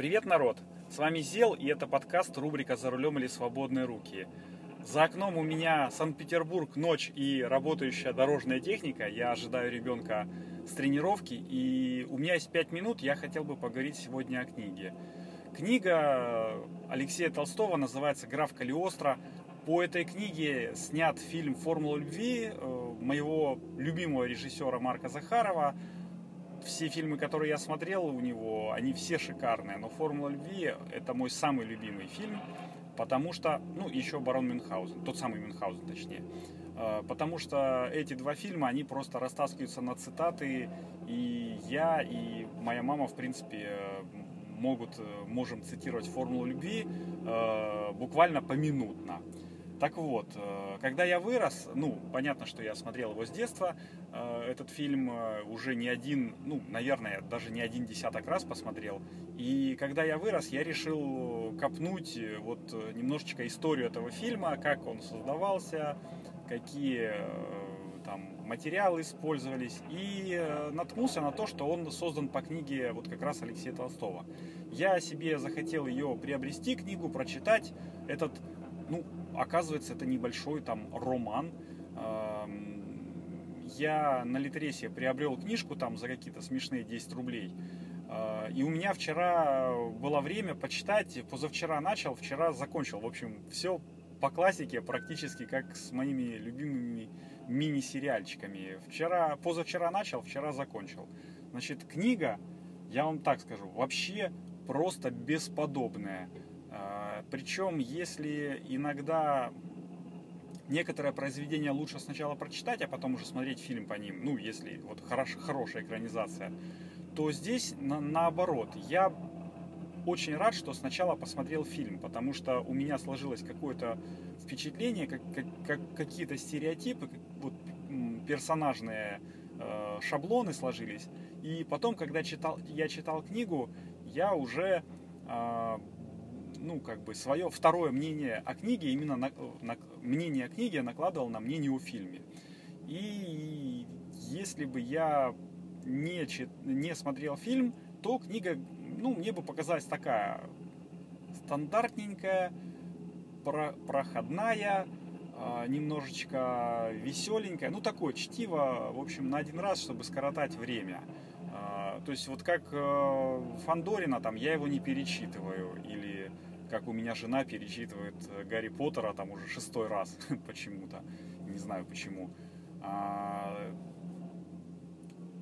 Привет, народ! С вами Зел, и это подкаст рубрика «За рулем или свободные руки». За окном у меня Санкт-Петербург, ночь и работающая дорожная техника. Я ожидаю ребенка с тренировки, и у меня есть пять минут, я хотел бы поговорить сегодня о книге. Книга Алексея Толстого называется «Граф Калиостро». По этой книге снят фильм «Формула любви» э, моего любимого режиссера Марка Захарова – все фильмы, которые я смотрел у него, они все шикарные, но «Формула любви» — это мой самый любимый фильм, потому что, ну, еще «Барон Мюнхгаузен», тот самый Мюнхгаузен, точнее, а, потому что эти два фильма, они просто растаскиваются на цитаты, и я, и моя мама, в принципе, могут, можем цитировать «Формулу любви» буквально поминутно. Так вот, э, когда я вырос, ну, понятно, что я смотрел его с детства, э, этот фильм э, уже не один, ну, наверное, даже не один десяток раз посмотрел. И когда я вырос, я решил копнуть вот немножечко историю этого фильма, как он создавался, какие там материалы использовались, и наткнулся на то, что он создан по книге вот как раз Алексея Толстого. Я себе захотел ее приобрести, книгу, прочитать. Этот, ну, оказывается, это небольшой там роман. Я на Литресе приобрел книжку там за какие-то смешные 10 рублей. А, и у меня вчера было время почитать, позавчера начал, вчера закончил. В общем, все по классике, практически как с моими любимыми мини-сериальчиками. Вчера, позавчера начал, вчера закончил. Значит, книга, я вам так скажу, вообще просто бесподобная. Причем, если иногда некоторое произведение лучше сначала прочитать, а потом уже смотреть фильм по ним, ну, если вот хорош, хорошая экранизация, то здесь на, наоборот. Я очень рад, что сначала посмотрел фильм, потому что у меня сложилось какое-то впечатление, как, как, как какие-то стереотипы, вот, персонажные э, шаблоны сложились. И потом, когда читал, я читал книгу, я уже э, ну, как бы свое второе мнение о книге, именно на, на, мнение о книге накладывал на мнение о фильме. И если бы я не, не смотрел фильм, то книга, ну, мне бы показалась такая стандартненькая, про, проходная, э, немножечко веселенькая, ну, такое чтиво, в общем, на один раз, чтобы скоротать время. Э, то есть вот как э, Фандорина, там, я его не перечитываю, или как у меня жена перечитывает э, Гарри Поттера там уже шестой раз почему-то, не знаю почему. А,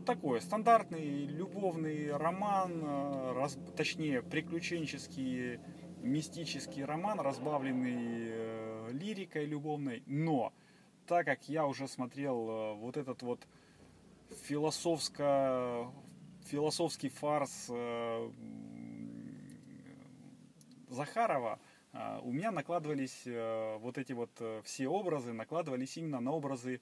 такой стандартный любовный роман, э, раз, точнее приключенческий мистический роман, разбавленный э, лирикой любовной, но так как я уже смотрел э, вот этот вот философско философский фарс э, Захарова а, у меня накладывались э, вот эти вот э, все образы, накладывались именно на образы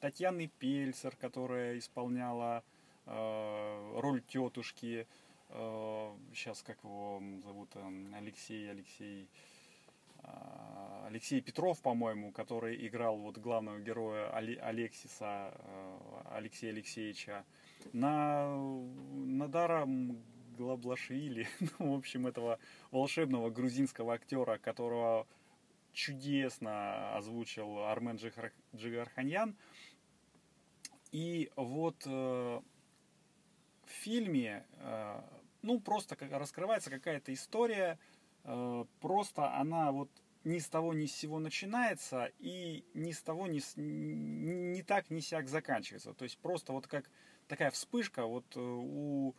Татьяны Пельцер, которая исполняла э, роль тетушки, сейчас как его зовут, Алексей, Алексей, Алексей Петров, по-моему, который играл вот главного героя Алексиса, Алексея Алексеевича, на Надара Глаблашвили, ну, в общем, этого волшебного грузинского актера, которого чудесно озвучил Армен Джигарханьян. И вот э, в фильме, э, ну, просто раскрывается какая-то история, э, просто она вот ни с того ни с сего начинается и ни с того ни, с, ни так ни сяк заканчивается. То есть просто вот как такая вспышка вот э, у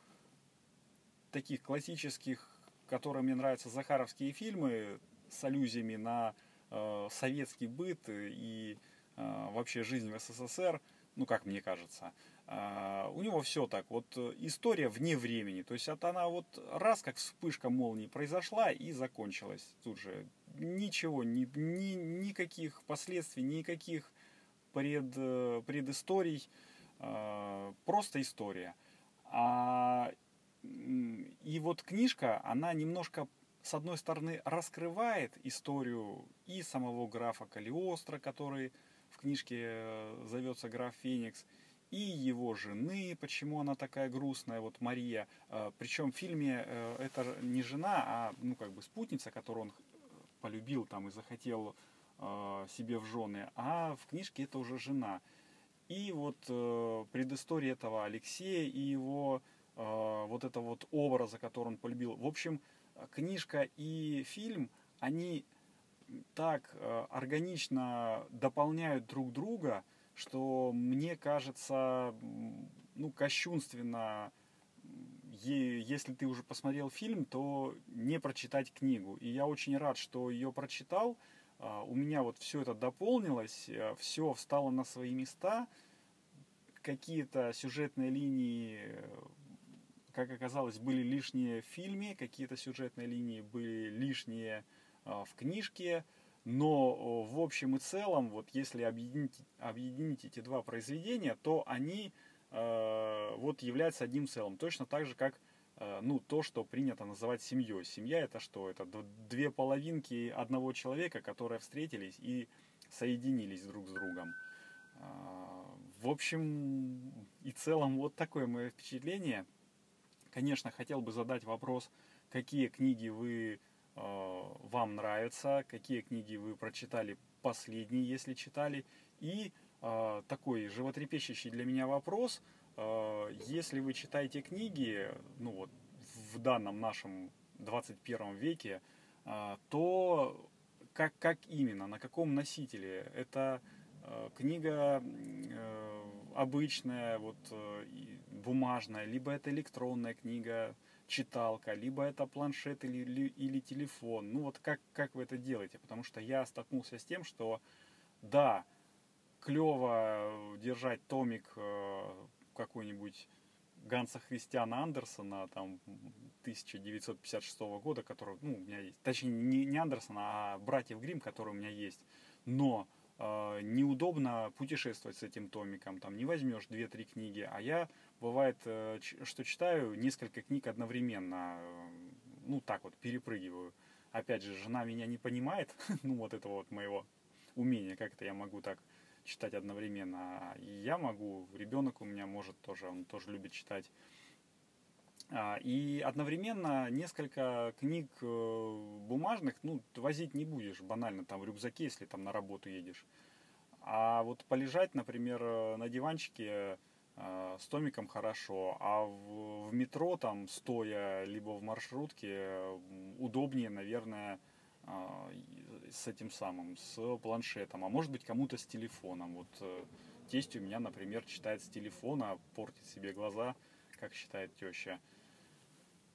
таких классических, которые мне нравятся, захаровские фильмы с аллюзиями на э, советский быт и э, вообще жизнь в СССР, ну, как мне кажется. Uh, у него все так, вот история вне времени, то есть это она вот раз как вспышка молнии произошла и закончилась тут же. Ничего, ни, ни, никаких последствий, никаких пред, предысторий, uh, просто история. А и вот книжка, она немножко, с одной стороны, раскрывает историю и самого графа Калиостро, который в книжке э, зовется граф Феникс, и его жены, почему она такая грустная, вот Мария. Э, Причем в фильме э, это не жена, а ну как бы спутница, которую он полюбил там и захотел себе в жены, а в книжке это уже жена. И вот предыстория этого Алексея и его вот этого вот образа, который он полюбил. В общем, книжка и фильм, они так органично дополняют друг друга, что мне кажется, ну, кощунственно, если ты уже посмотрел фильм, то не прочитать книгу. И я очень рад, что ее прочитал. А, у меня вот все это дополнилось, э, все встало на свои места. Какие-то сюжетные линии, как оказалось, были лишние в фильме, какие-то сюжетные линии были лишние а, в книжке. Но в общем и целом, вот если объединить, объединить эти два произведения, то они э, вот являются одним целым. Точно так же, как э, ну, то, что принято называть семьей. Семья это что? Это две половинки одного человека, которые встретились и соединились друг с другом. Э, в общем и целом, вот такое мое впечатление. Конечно, хотел бы задать вопрос, какие книги вы Э, вам нравится, какие книги вы прочитали последние, если читали. И э, такой животрепещущий для меня вопрос, э, если вы читаете книги, ну вот в данном нашем 21 веке, то как, как именно, на каком носителе? Это книга обычная, вот бумажная, либо это электронная книга, читалка, либо это планшет или, или, телефон. Ну вот как, как вы это делаете? Потому что я столкнулся с тем, что да, клево держать томик э, какой-нибудь Ганса Христиана Андерсона, там, 1956 года, который, ну, у меня есть, точнее, не, не Андерсона, а братьев Грим, которые у меня есть. Но э, неудобно путешествовать с этим томиком, там, не возьмешь 2-3 книги, а я бывает, э, что читаю несколько книг одновременно, э, ну так вот, перепрыгиваю. Опять же, жена меня не понимает, ну вот этого вот моего умения, как это я могу так читать одновременно. И я могу, ребенок у меня может тоже, он тоже любит читать. А, и одновременно несколько книг э, бумажных, ну, возить не будешь банально там в рюкзаке, если там на работу едешь. А вот полежать, например, на диванчике, Э, с томиком хорошо, а в, в метро там стоя, либо в маршрутке удобнее, наверное, э, с этим самым, с планшетом, а может быть кому-то с телефоном. Вот э, тесть у меня, например, читает с телефона, портит себе глаза, как считает теща.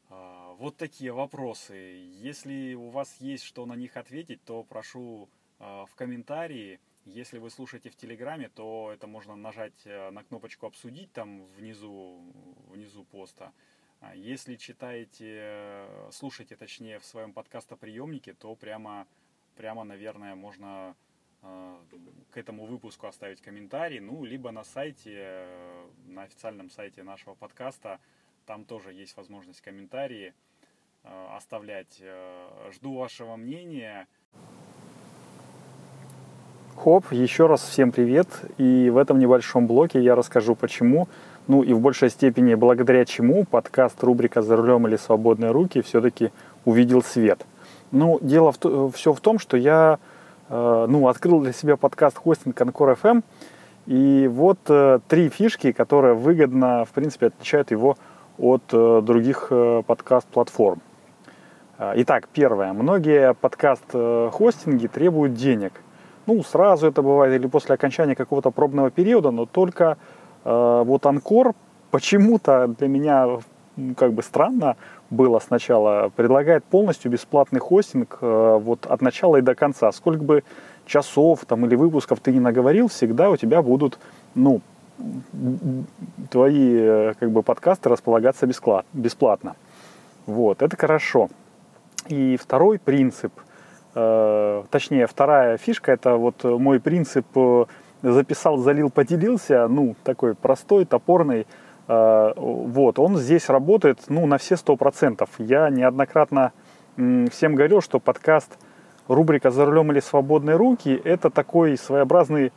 Вот такие вопросы. Если у вас есть что на них ответить, то прошу в комментарии. Если вы слушаете в Телеграме, то это можно нажать э, на кнопочку «Обсудить» там внизу, внизу поста. А если читаете, э, слушаете точнее в своем подкастоприемнике, то прямо, прямо наверное, можно э, к этому выпуску оставить комментарий, ну, либо на сайте, на официальном сайте нашего подкаста, там тоже есть возможность комментарии оставлять. Жду вашего мнения. Хоп, еще раз всем привет. И в этом небольшом блоке я расскажу почему, ну и в большей степени благодаря чему подкаст рубрика «За рулем или свободные руки» все-таки увидел свет. Ну, дело в, все в том, что я э, ну, открыл для себя подкаст хостинг Анкор FM, и вот э, три фишки, которые выгодно, в принципе, отличают его от э, других э, подкаст-платформ. Э, итак, первое. Многие подкаст-хостинги требуют денег – ну, сразу это бывает или после окончания какого-то пробного периода, но только э, вот Анкор почему-то для меня как бы странно было сначала, предлагает полностью бесплатный хостинг э, вот от начала и до конца. Сколько бы часов там или выпусков ты не наговорил, всегда у тебя будут, ну, твои э, как бы подкасты располагаться бесплатно. Вот, это хорошо. И второй принцип – Э, точнее, вторая фишка, это вот мой принцип э, записал, залил, поделился, ну, такой простой, топорный, вот, он здесь работает, ну, на все сто процентов. Я неоднократно всем говорил, что подкаст рубрика «За рулем или свободные руки» это такой своеобразный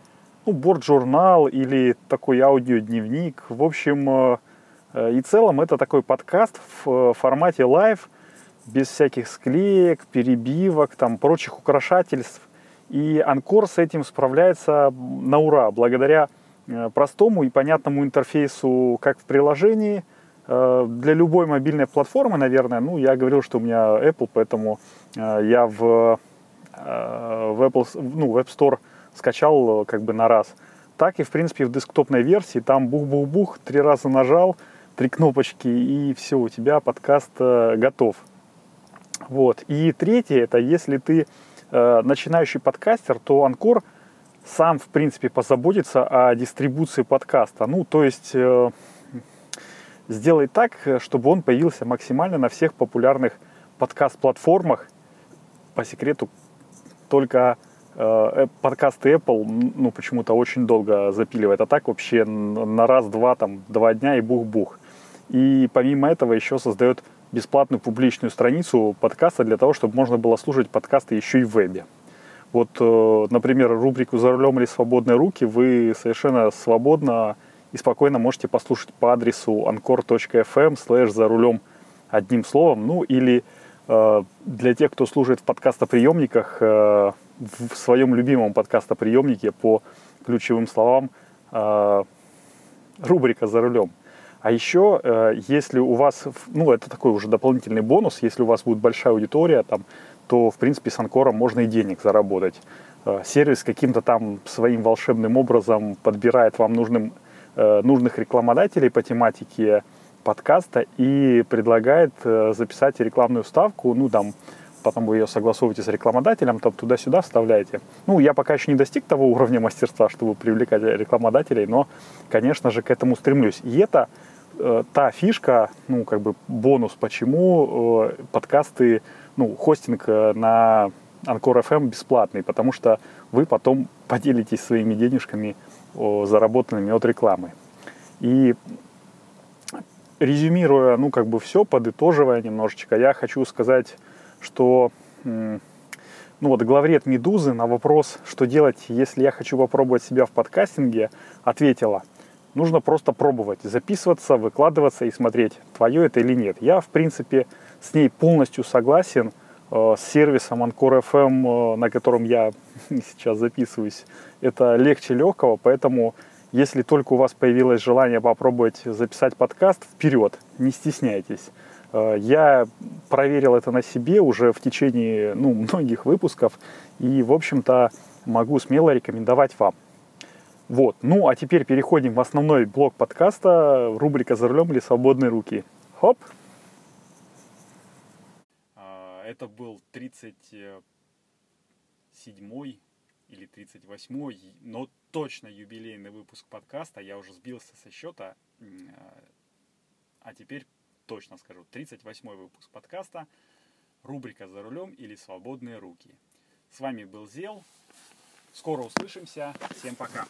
ну, борт-журнал или такой аудиодневник. В общем, и целом это такой подкаст в формате live, без всяких склеек, перебивок, там, прочих украшательств. И Анкор с этим справляется на ура, благодаря простому и понятному интерфейсу как в приложении – Э, для любой мобильной платформы, наверное, ну, я говорил, что у меня Apple, поэтому э, я в, э, в Apple, ну, в App Store скачал как бы на раз. Так и, в принципе, в десктопной версии, там бух-бух-бух, три раза нажал, три кнопочки, и все, у тебя подкаст готов. Вот. И третье, это если ты начинающий подкастер, то Анкор сам, в принципе, позаботится о дистрибуции подкаста. Ну, то есть сделай так, чтобы он появился максимально на всех популярных подкаст-платформах. По секрету, только э, подкасты Apple, ну, почему-то очень долго запиливает. А так вообще на раз-два, там, два дня и бух-бух. И помимо этого еще создает бесплатную публичную страницу подкаста для того, чтобы можно было слушать подкасты еще и в вебе. Вот, э, например, рубрику «За рулем или свободные руки» вы совершенно свободно и спокойно можете послушать по адресу anchor.fm slash за рулем одним словом. Ну или э, для тех, кто слушает в подкастоприемниках, э, в своем любимом подкастоприемнике по ключевым словам э, рубрика «За рулем». А еще, э, если у вас, ну, это такой уже дополнительный бонус, если у вас будет большая аудитория, там, то, в принципе, с Анкором можно и денег заработать. Э, сервис каким-то там своим волшебным образом подбирает вам нужным Э, нужных рекламодателей по тематике подкаста и предлагает э, записать рекламную ставку, ну там потом вы ее согласовываете с рекламодателем, там туда-сюда вставляете. Ну, я пока еще не достиг того уровня мастерства, чтобы привлекать рекламодателей, но, конечно же, к этому стремлюсь. И это э, та фишка, ну, как бы бонус, почему э, подкасты, ну, хостинг э, на Анкор FM бесплатный, потому что вы потом поделитесь своими денежками заработанными от рекламы. И резюмируя, ну, как бы все, подытоживая немножечко, я хочу сказать, что, ну, вот главред «Медузы» на вопрос, что делать, если я хочу попробовать себя в подкастинге, ответила, нужно просто пробовать, записываться, выкладываться и смотреть, твое это или нет. Я, в принципе, с ней полностью согласен, э, с сервисом Anchor FM, э, на котором я сейчас записываюсь, это легче легкого, поэтому если только у вас появилось желание попробовать записать подкаст, вперед, не стесняйтесь. Э, я проверил это на себе уже в течение ну, многих выпусков и, в общем-то, могу смело рекомендовать вам. Вот. Ну, а теперь переходим в основной блок подкаста, рубрика «За рулем или свободные руки». Хоп! А, это был 37-й или 38-й, но точно юбилейный выпуск подкаста. Я уже сбился со счета, а теперь точно скажу. 38-й выпуск подкаста. Рубрика «За рулем» или «Свободные руки». С вами был Зел. Скоро услышимся. Всем пока.